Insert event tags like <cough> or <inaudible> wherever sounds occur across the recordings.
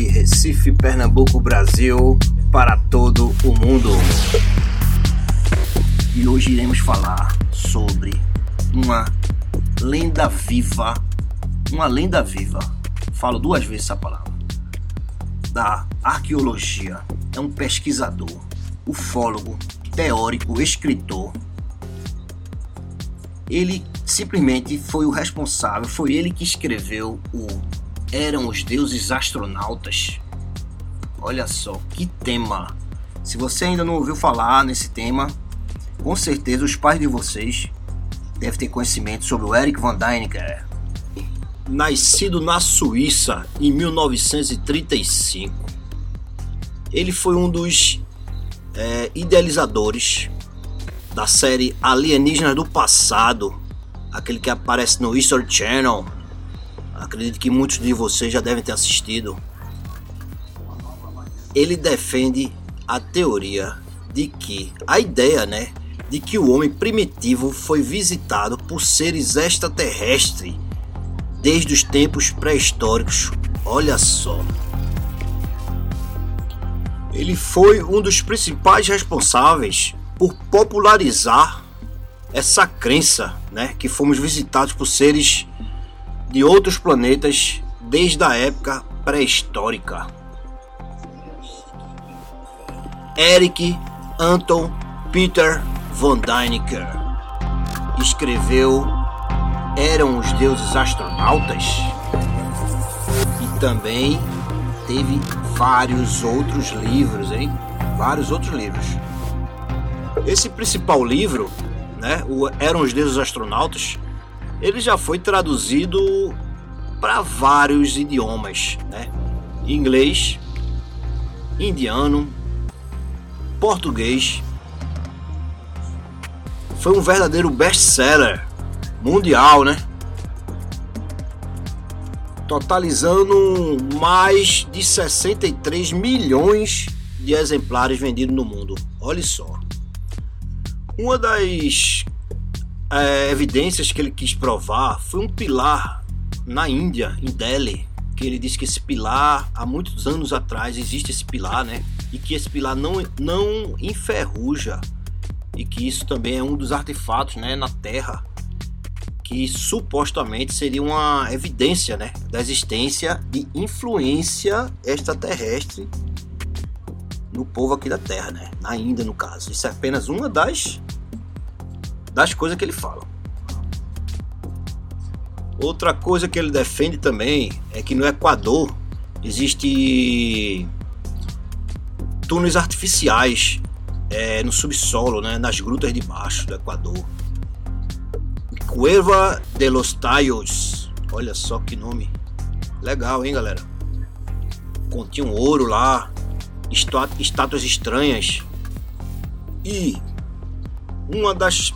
de Recife, Pernambuco, Brasil, para todo o mundo. E hoje iremos falar sobre uma lenda viva, uma lenda viva, falo duas vezes essa palavra, da arqueologia. É um pesquisador, ufólogo, teórico, escritor. Ele simplesmente foi o responsável, foi ele que escreveu o Eram os Deuses Astronautas. Olha só que tema! Se você ainda não ouviu falar nesse tema, com certeza os pais de vocês devem ter conhecimento sobre o Eric Van Däniken. Nascido na Suíça em 1935, ele foi um dos é, idealizadores da série Alienígenas do Passado, aquele que aparece no History Channel. Acredito que muitos de vocês já devem ter assistido. Ele defende a teoria de que a ideia, né, de que o homem primitivo foi visitado por seres extraterrestres desde os tempos pré-históricos. Olha só. Ele foi um dos principais responsáveis por popularizar essa crença, né, que fomos visitados por seres de outros planetas desde a época pré-histórica. Eric Anton Peter von Däniken escreveu Eram os deuses astronautas e também teve vários outros livros, hein? Vários outros livros. Esse principal livro, né, o Eram os Deuses Astronautas, ele já foi traduzido para vários idiomas, né? Inglês, indiano, português. Foi um verdadeiro best-seller mundial, né? Totalizando mais de 63 milhões de exemplares vendidos no mundo. Olha só. Uma das é, evidências que ele quis provar foi um pilar na Índia, em Delhi, que ele disse que esse pilar, há muitos anos atrás, existe esse pilar, né? E que esse pilar não, não enferruja e que isso também é um dos artefatos, né, na Terra que supostamente seria uma evidência, né, da existência de influência extraterrestre no povo aqui da Terra, né? Na Índia, no caso. Isso é apenas uma das das coisas que ele fala. Outra coisa que ele defende também é que no Equador existe túneis artificiais é, no subsolo, né, nas grutas de baixo do Equador. Cueva de los Tallos. Olha só que nome legal, hein, galera? Continha um ouro lá, estátuas estranhas. E uma das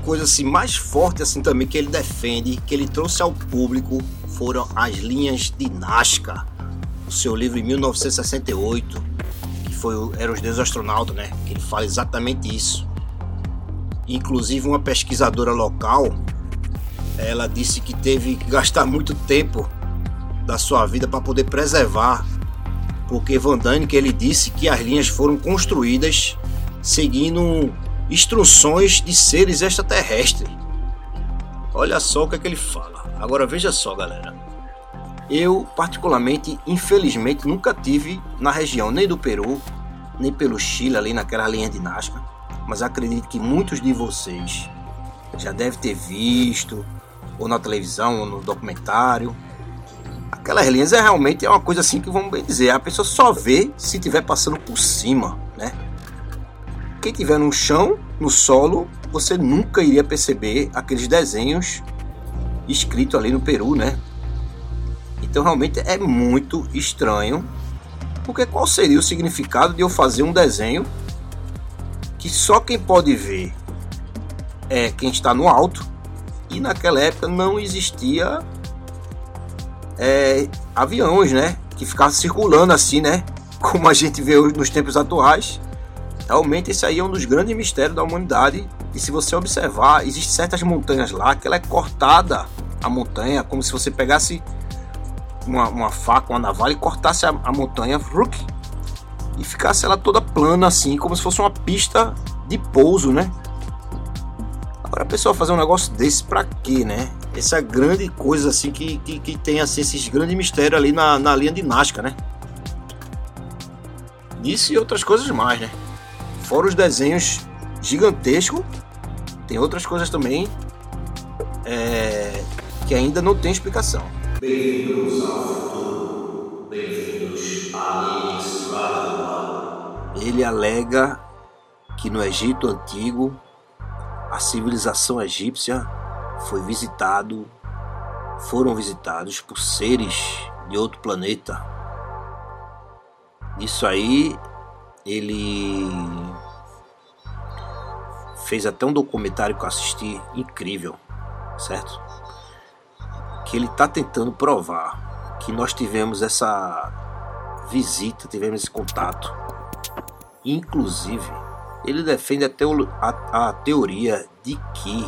coisas assim, mais fortes assim também que ele defende, que ele trouxe ao público, foram as linhas de Nazca. O seu livro em 1968, que foi Eram os Deuses Astronautas, né? Que ele fala exatamente isso. Inclusive uma pesquisadora local, ela disse que teve que gastar muito tempo da sua vida para poder preservar porque Van que ele disse que as linhas foram construídas seguindo instruções de seres extraterrestres. Olha só o que, é que ele fala. Agora veja só, galera. Eu, particularmente, infelizmente, nunca tive na região nem do Peru, nem pelo Chile, ali naquela linha de Nazca. Mas acredito que muitos de vocês já devem ter visto, ou na televisão, ou no documentário, aquelas linhas é realmente é uma coisa assim que vamos bem dizer, a pessoa só vê se estiver passando por cima, né? Quem tiver no chão, no solo, você nunca iria perceber aqueles desenhos escritos ali no Peru, né? Então realmente é muito estranho, porque qual seria o significado de eu fazer um desenho que só quem pode ver é quem está no alto e naquela época não existia é, aviões, né? Que ficavam circulando assim, né? Como a gente vê nos tempos atuais. Realmente esse aí é um dos grandes mistérios da humanidade. E se você observar, existem certas montanhas lá que ela é cortada a montanha, como se você pegasse uma, uma faca, uma navalha e cortasse a, a montanha e ficasse ela toda plana assim, como se fosse uma pista de pouso, né? Agora a pessoa fazer um negócio desse pra quê, né? Essa grande coisa assim que, que, que tem assim, esses grandes mistérios ali na, na linha de Nazca, né? Isso e outras coisas mais, né? Fora os desenhos gigantescos, tem outras coisas também é, que ainda não tem explicação. Bem-vindos ao futuro. Bem-vindos à Ele alega que no Egito Antigo a civilização egípcia foi visitado, foram visitados por seres de outro planeta. Isso aí ele fez até um documentário que eu assisti incrível, certo? Que ele está tentando provar que nós tivemos essa visita, tivemos esse contato. Inclusive, ele defende a, a, a teoria de que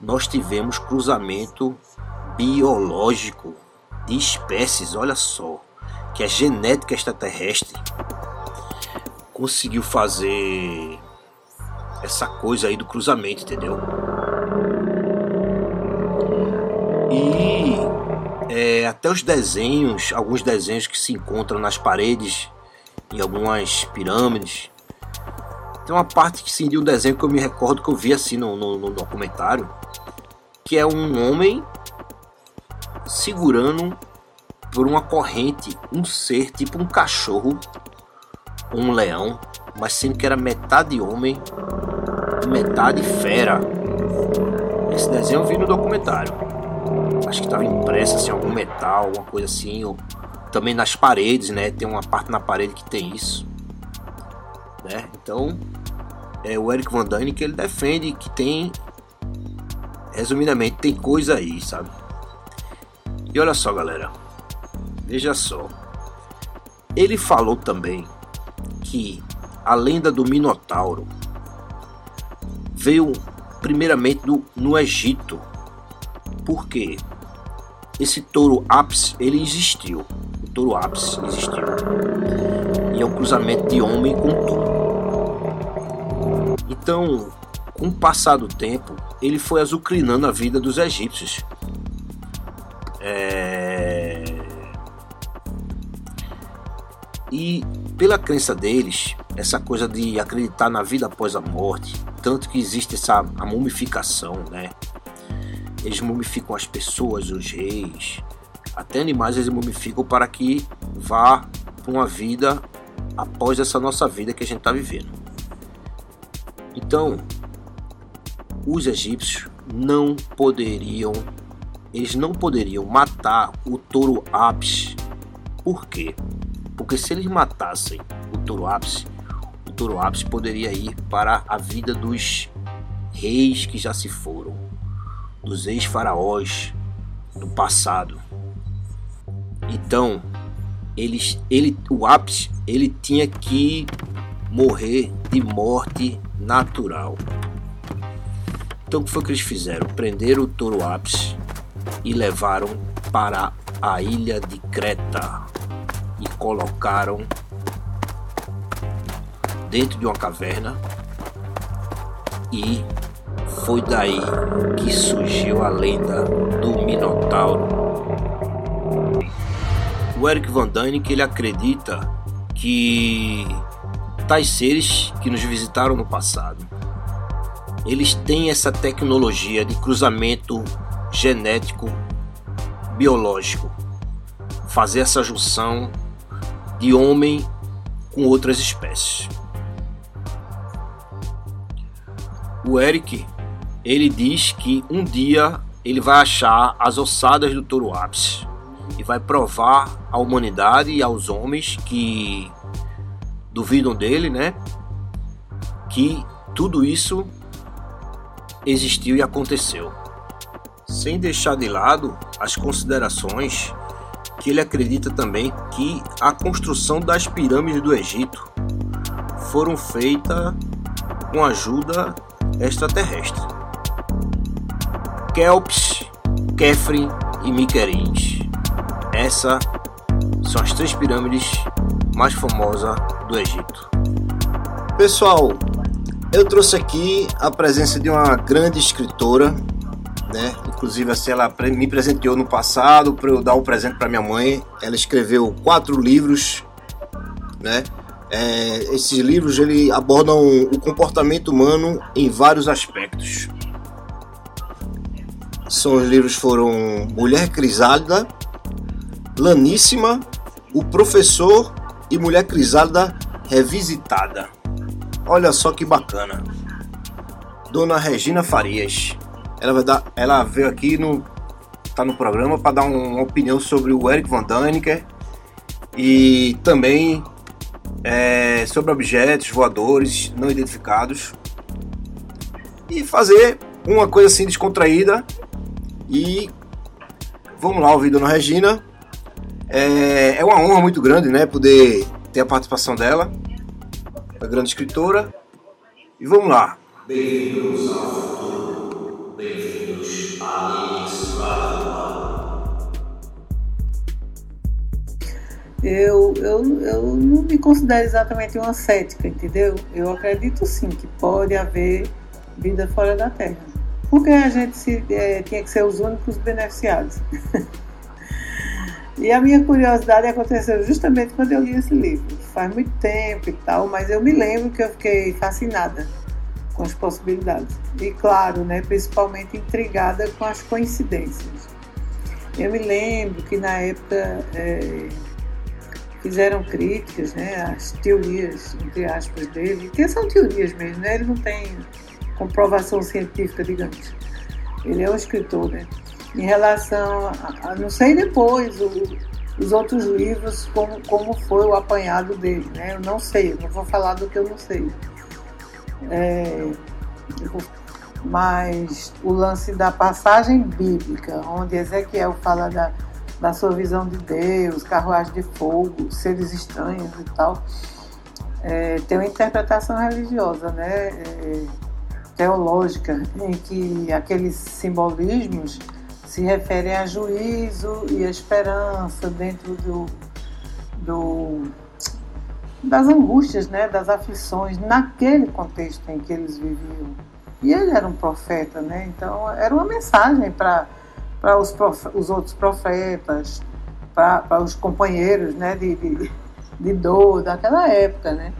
nós tivemos cruzamento biológico de espécies, olha só, que a genética extraterrestre conseguiu fazer essa coisa aí do cruzamento, entendeu? E é, até os desenhos, alguns desenhos que se encontram nas paredes, em algumas pirâmides, tem uma parte que sim, de um desenho que eu me recordo que eu vi assim no, no, no documentário, que é um homem segurando por uma corrente um ser tipo um cachorro, um leão, mas sendo que era metade homem metade fera. Esse desenho eu vi no documentário. Acho que estava impresso assim, algum metal, alguma coisa assim. Ou também nas paredes, né? Tem uma parte na parede que tem isso né? Então, é o Eric Van Dyne que ele defende que tem, resumidamente, tem coisa aí, sabe? E olha só, galera, veja só, ele falou também que a lenda do Minotauro veio primeiramente do, no Egito, porque esse touro ápice ele existiu, o touro ápice existiu e é um cruzamento de homem com touro. Então, com o passar do tempo, ele foi azucrinando a vida dos egípcios. É... E pela crença deles, essa coisa de acreditar na vida após a morte, tanto que existe essa a mumificação, né? Eles mumificam as pessoas, os reis, até animais eles mumificam para que vá para uma vida após essa nossa vida que a gente está vivendo. Então, os egípcios não poderiam, eles não poderiam matar o touro ápice. Por quê? Porque se eles matassem o touro ápice, o touro ápice poderia ir para a vida dos reis que já se foram, dos ex-faraós do passado. Então, eles, ele, o ápice, ele tinha que morrer de morte natural. Então o que foi que eles fizeram? Prenderam o touro ápice e levaram para a ilha de Creta e colocaram dentro de uma caverna e foi daí que surgiu a lenda do Minotauro. O Eric Van que ele acredita que tais seres que nos visitaram no passado. Eles têm essa tecnologia de cruzamento genético biológico, fazer essa junção de homem com outras espécies. O Eric, ele diz que um dia ele vai achar as ossadas do touro ápice e vai provar à humanidade e aos homens que duvidam dele, né? Que tudo isso existiu e aconteceu. Sem deixar de lado as considerações que ele acredita também que a construção das pirâmides do Egito foram feitas com ajuda extraterrestre. Kelps, Kefren e Miquerins. Essa são as três pirâmides mais famosas do Egito. Pessoal, eu trouxe aqui a presença de uma grande escritora, né? Inclusive assim, ela me presenteou no passado para eu dar um presente para minha mãe. Ela escreveu quatro livros, né? É, esses livros ele abordam o comportamento humano em vários aspectos. São os livros foram Mulher Crisálida, Laníssima, O Professor e Mulher Crisálida Revisitada. Olha só que bacana. Dona Regina Farias. Ela vai dar, ela veio aqui no tá no programa para dar uma opinião sobre o Eric Van Daniker e também é, sobre objetos voadores não identificados e fazer uma coisa assim descontraída e vamos lá ouvir Dona Regina. É, é uma honra muito grande né poder ter a participação dela a grande escritora. E vamos lá. Bem-vindos ao Eu, eu, eu não me considero exatamente uma cética, entendeu? Eu acredito sim que pode haver vida fora da Terra. Porque a gente se, é, tinha que ser os únicos beneficiados. <laughs> e a minha curiosidade aconteceu justamente quando eu li esse livro. Faz muito tempo e tal, mas eu me lembro que eu fiquei fascinada com as possibilidades. E claro, né, principalmente intrigada com as coincidências. Eu me lembro que na época. É, fizeram críticas né, às teorias, entre aspas, dele, que são teorias mesmo, né? ele não tem comprovação científica, digamos. Ele é um escritor, né? Em relação a, a não sei depois o, os outros livros, como, como foi o apanhado dele, né? Eu não sei, não vou falar do que eu não sei. É, mas o lance da passagem bíblica, onde Ezequiel fala da da sua visão de Deus, carruagem de fogo, seres estranhos e tal, é, tem uma interpretação religiosa, né, é, teológica, em que aqueles simbolismos se referem a juízo e a esperança dentro do, do das angústias, né, das aflições, naquele contexto em que eles viviam. E ele era um profeta, né? Então era uma mensagem para para os, os, outros profetas, para os companheiros né, de, de, de dor daquela época. Né?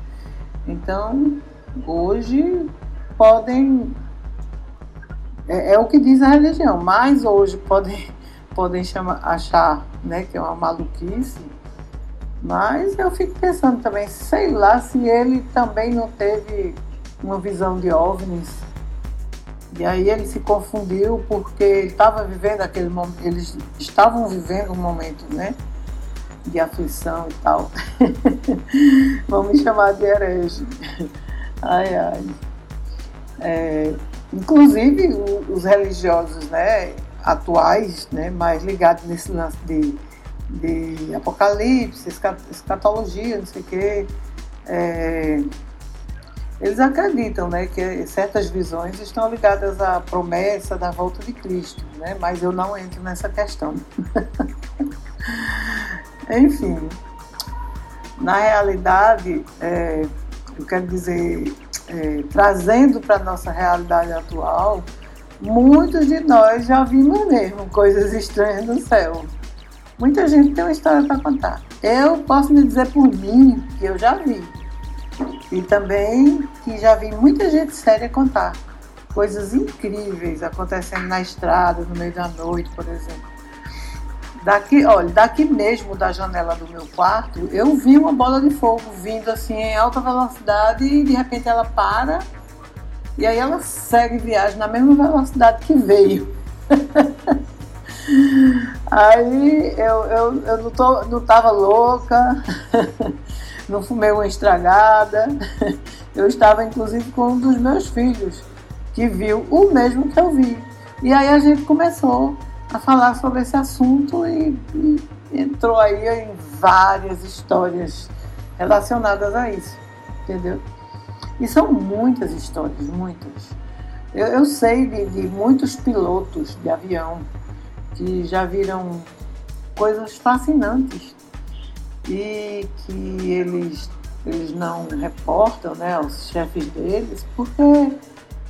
Então, hoje podem. É, é, o que diz a religião, mas hoje podem, <laughs> podem chamar, achar né, que é uma maluquice. Mas eu fico pensando também, sei lá se ele também não teve uma visão de OVNIs e aí ele se confundiu porque ele estava vivendo aquele momento, eles estavam vivendo um momento, né? De aflição e tal. <laughs> Vamos chamar de herege. Ai, ai. É, inclusive os religiosos, né? Atuais, né? Mais ligados nesse lance de, de apocalipse, escatologia, não sei o quê. É, eles acreditam né, que certas visões estão ligadas à promessa da volta de Cristo, né? mas eu não entro nessa questão. <laughs> Enfim, na realidade, é, eu quero dizer, é, trazendo para a nossa realidade atual, muitos de nós já vimos mesmo coisas estranhas no céu. Muita gente tem uma história para contar. Eu posso me dizer por mim que eu já vi. E também que já vi muita gente séria contar coisas incríveis acontecendo na estrada, no meio da noite, por exemplo. Daqui, olha, daqui mesmo da janela do meu quarto, eu vi uma bola de fogo vindo assim em alta velocidade e de repente ela para e aí ela segue viagem na mesma velocidade que veio. <laughs> aí eu, eu, eu não, tô, não tava louca. <laughs> não fumei uma estragada. <laughs> Eu estava inclusive com um dos meus filhos, que viu o mesmo que eu vi. E aí a gente começou a falar sobre esse assunto e, e entrou aí em várias histórias relacionadas a isso, entendeu? E são muitas histórias, muitas. Eu, eu sei de, de, muitos pilotos de avião que já viram coisas fascinantes e que eles, eles não reportam né, aos chefes deles, porque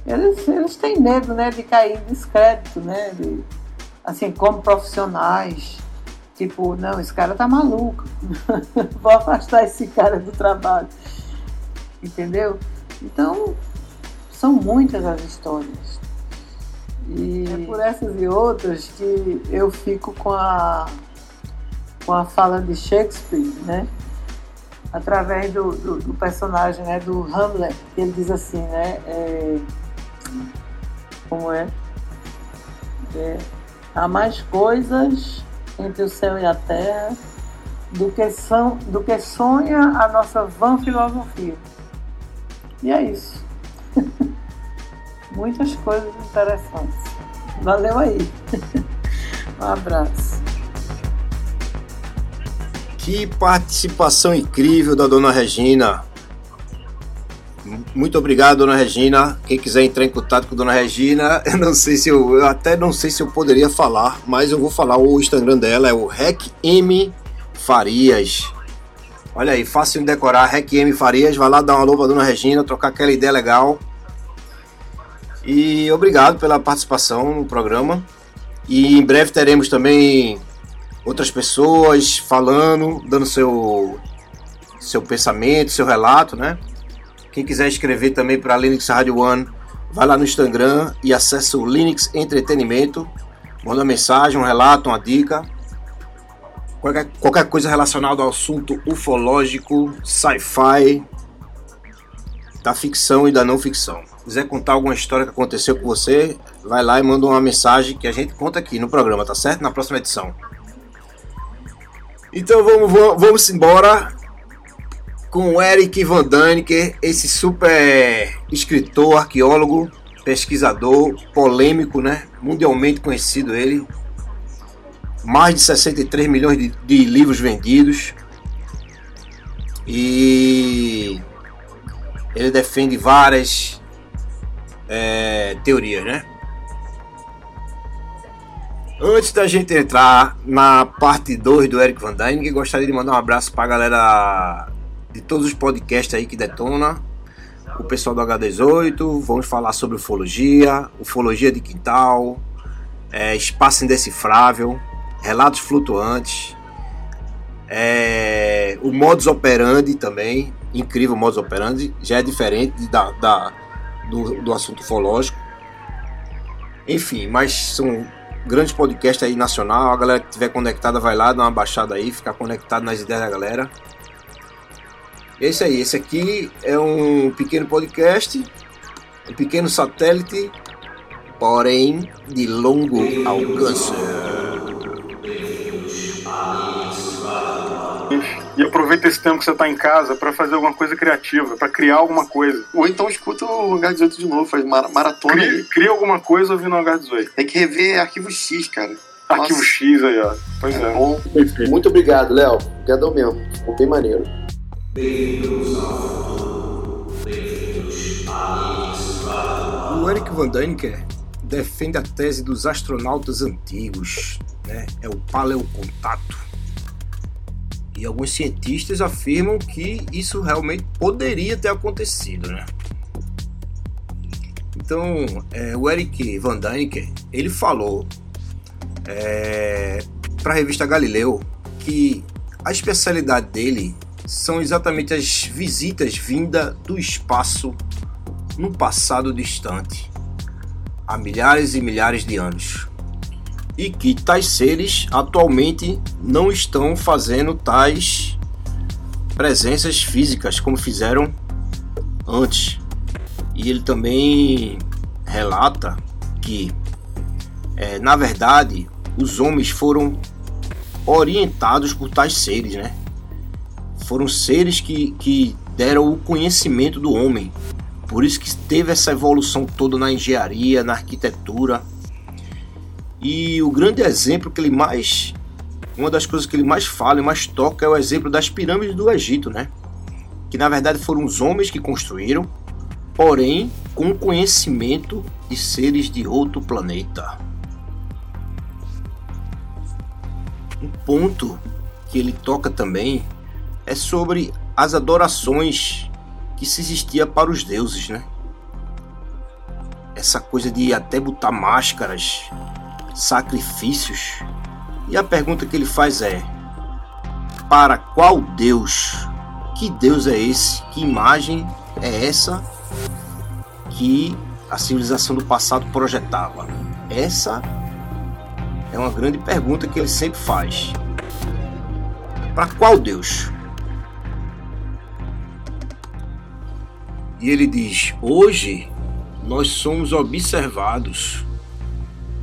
eles, eles têm medo né, de cair em descrédito, né, de, assim, como profissionais. Tipo, não, esse cara tá maluco, <laughs> vou afastar esse cara do trabalho. Entendeu? Então, são muitas as histórias. E é por essas e outras que eu fico com a, com a fala de Shakespeare, né? Através do, do, do personagem né? do Hamlet, ele diz assim, né? É, como é? é? Há mais coisas entre o céu e a terra do que, são, do que sonha a nossa vã filosofia. E é isso. <laughs> Muitas coisas interessantes. Valeu aí. <laughs> um abraço. Que participação incrível da dona Regina. Muito obrigado, dona Regina. Quem quiser entrar em contato com a dona Regina, <laughs> eu não sei se eu, eu até não sei se eu poderia falar, mas eu vou falar o Instagram dela, é o RecM Farias. Olha aí, fácil de decorar, RecM Farias, vai lá dar uma alô pra dona Regina, trocar aquela ideia legal. E obrigado pela participação no programa. E em breve teremos também outras pessoas falando, dando seu seu pensamento, seu relato, né? Quem quiser escrever também para Linux Radio One, vai lá no Instagram e acessa o Linux Entretenimento. Manda uma mensagem, um relato, uma dica. Qualquer, qualquer coisa relacionada ao assunto ufológico, sci-fi, da ficção e da não ficção. Quiser contar alguma história que aconteceu com você, vai lá e manda uma mensagem que a gente conta aqui no programa, tá certo? Na próxima edição. Então vamos, vamos embora com o Eric Van Daniker, esse super escritor, arqueólogo, pesquisador, polêmico, né? Mundialmente conhecido ele. Mais de 63 milhões de, de livros vendidos. E ele defende várias é, teorias, né? Antes da gente entrar na parte 2 do Eric Van Dyne, gostaria de mandar um abraço para a galera de todos os podcasts aí que detona. O pessoal do H18, vamos falar sobre ufologia, ufologia de quintal, é, espaço indecifrável, relatos flutuantes, é, o modus operandi também, incrível modus operandi, já é diferente da, da do, do assunto ufológico. Enfim, mas são grandes podcasts aí nacional, a galera que estiver conectada vai lá, dá uma baixada aí, ficar conectado nas ideias da galera. Esse aí, esse aqui é um pequeno podcast, um pequeno satélite, porém de longo alcance. E aproveita esse tempo que você está em casa para fazer alguma coisa criativa, para criar alguma coisa. Ou então escuta o Hangar 18 de novo, faz maratona. Cria, cria alguma coisa ouvindo o Hangar 18. Tem que rever Arquivo X, cara. Arquivo Nossa. X aí, ó. Pois é. é. Bom. Muito obrigado, Léo. Obrigadão mesmo. Ficou bem maneiro. O Eric Van Daniker defende a tese dos astronautas antigos, né? É o paleocontato. E alguns cientistas afirmam que isso realmente poderia ter acontecido, né? Então, é, o Eric Van Daniker, ele falou é, para a revista Galileu que a especialidade dele são exatamente as visitas vindas do espaço no passado distante, há milhares e milhares de anos. E que tais seres atualmente não estão fazendo tais presenças físicas como fizeram antes. E ele também relata que, é, na verdade, os homens foram orientados por tais seres, né? foram seres que, que deram o conhecimento do homem. Por isso que teve essa evolução toda na engenharia, na arquitetura. E o grande exemplo que ele mais. Uma das coisas que ele mais fala e mais toca é o exemplo das pirâmides do Egito, né? Que na verdade foram os homens que construíram, porém com conhecimento de seres de outro planeta. Um ponto que ele toca também é sobre as adorações que se existia para os deuses, né? Essa coisa de até botar máscaras, sacrifícios. E a pergunta que ele faz é: para qual Deus? Que Deus é esse? Que imagem é essa que a civilização do passado projetava? Essa é uma grande pergunta que ele sempre faz. Para qual Deus? E ele diz: Hoje nós somos observados.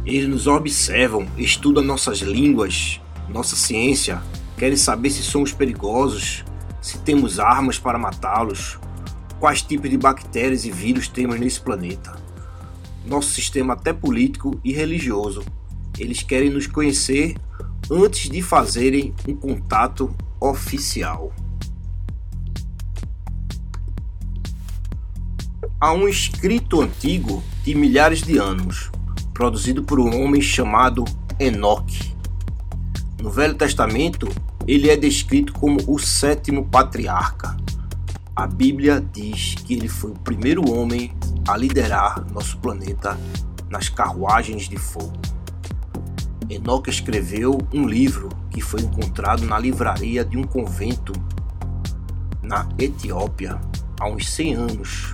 Eles nos observam, estudam nossas línguas, nossa ciência, querem saber se somos perigosos, se temos armas para matá-los, quais tipos de bactérias e vírus temos nesse planeta. Nosso sistema até político e religioso. Eles querem nos conhecer antes de fazerem um contato oficial. Há um escrito antigo de milhares de anos, produzido por um homem chamado Enoque. No Velho Testamento, ele é descrito como o sétimo patriarca. A Bíblia diz que ele foi o primeiro homem a liderar nosso planeta nas carruagens de fogo. Enoque escreveu um livro que foi encontrado na livraria de um convento na Etiópia há uns 100 anos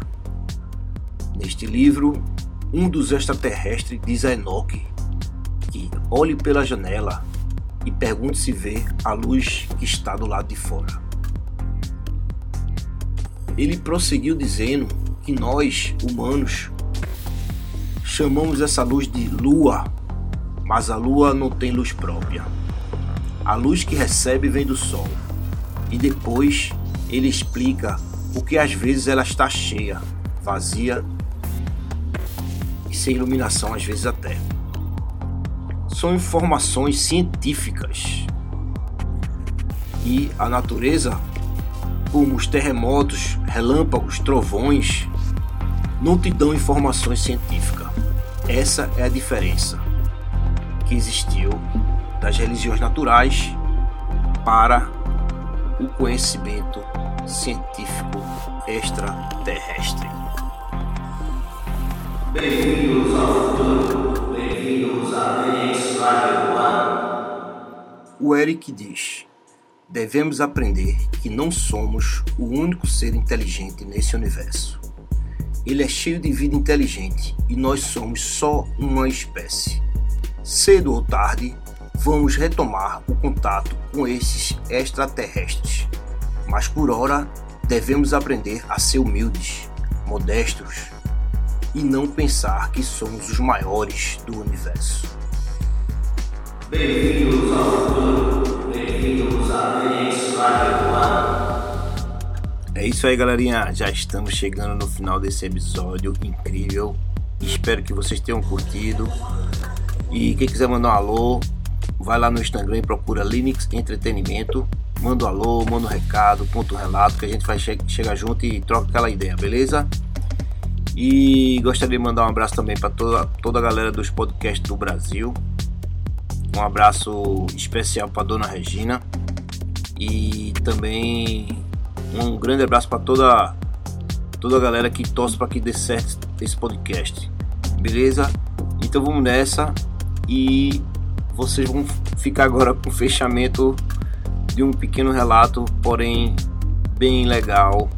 Neste livro, um dos extraterrestres diz a Enoque que olhe pela janela e pergunte se vê a luz que está do lado de fora. Ele prosseguiu dizendo que nós, humanos, chamamos essa luz de lua, mas a lua não tem luz própria. A luz que recebe vem do sol. E depois ele explica o que às vezes ela está cheia, vazia e sem iluminação às vezes até. São informações científicas. E a natureza, como os terremotos, relâmpagos, trovões, não te dão informações científicas. Essa é a diferença que existiu das religiões naturais para o conhecimento científico extraterrestre. Bem-vindos ao futuro. Bem-vindos à Península O Eric diz: Devemos aprender que não somos o único ser inteligente nesse universo. Ele é cheio de vida inteligente e nós somos só uma espécie. Cedo ou tarde, vamos retomar o contato com esses extraterrestres. Mas por hora, devemos aprender a ser humildes, modestos e não pensar que somos os maiores do universo. Bem-vindos ao futuro, bem-vindos à É isso aí, galerinha. Já estamos chegando no final desse episódio incrível. Espero que vocês tenham curtido. E quem quiser mandar um alô, vai lá no Instagram e procura Linux Entretenimento. Manda um alô, manda um recado, ponto um relato, que a gente vai che chegar junto e troca aquela ideia, beleza? E gostaria de mandar um abraço também para toda, toda a galera dos podcasts do Brasil. Um abraço especial para dona Regina. E também um grande abraço para toda, toda a galera que torce para que dê certo esse podcast. Beleza? Então vamos nessa. E vocês vão ficar agora com o fechamento de um pequeno relato, porém bem legal.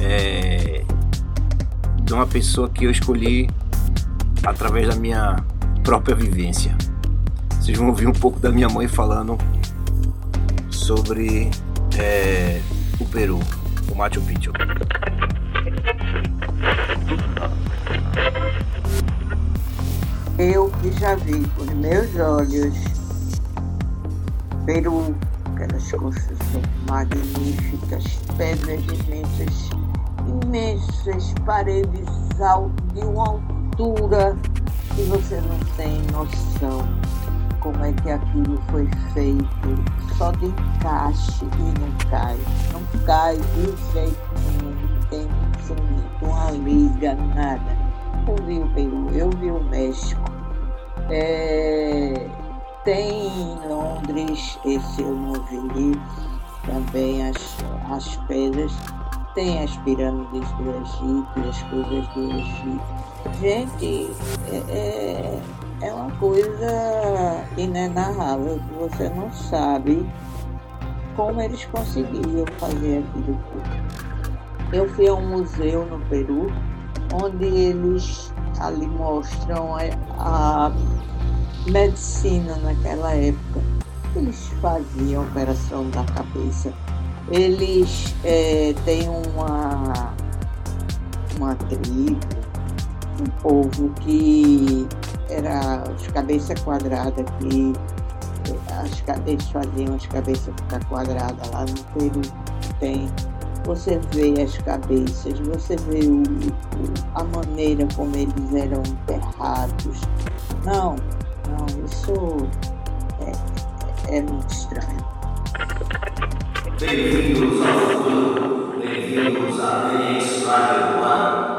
É, de uma pessoa que eu escolhi através da minha própria vivência. Vocês vão ouvir um pouco da minha mãe falando sobre é, o Peru, o Machu Picchu. Eu que já vi com meus olhos Peru, aquelas construções magníficas, pedras imensas imensas paredes de uma altura que você não tem noção como é que aquilo foi feito, só de encaixe e não cai. Não cai de jeito nenhum, não tem um uma liga, nada. Eu vi o Peru, eu vi o México. É... Tem em Londres, esse eu não vi, também as, as pedras, tem as pirâmides do Egito, as coisas do Egito. Gente, é, é, é uma coisa inenarrável que você não sabe como eles conseguiam fazer aquilo tudo. Eu fui a um museu no Peru, onde eles ali mostram a medicina naquela época. Eles faziam operação da cabeça. Eles é, têm uma, uma tribo, um povo que era as cabeças quadradas, que as, eles faziam as cabeças ficar quadradas lá no Peru. Tem você vê as cabeças, você vê o, a maneira como eles eram enterrados. Não, não, isso é, é muito estranho. Bem-vindos ao futuro, bem-vindos à Experiência One.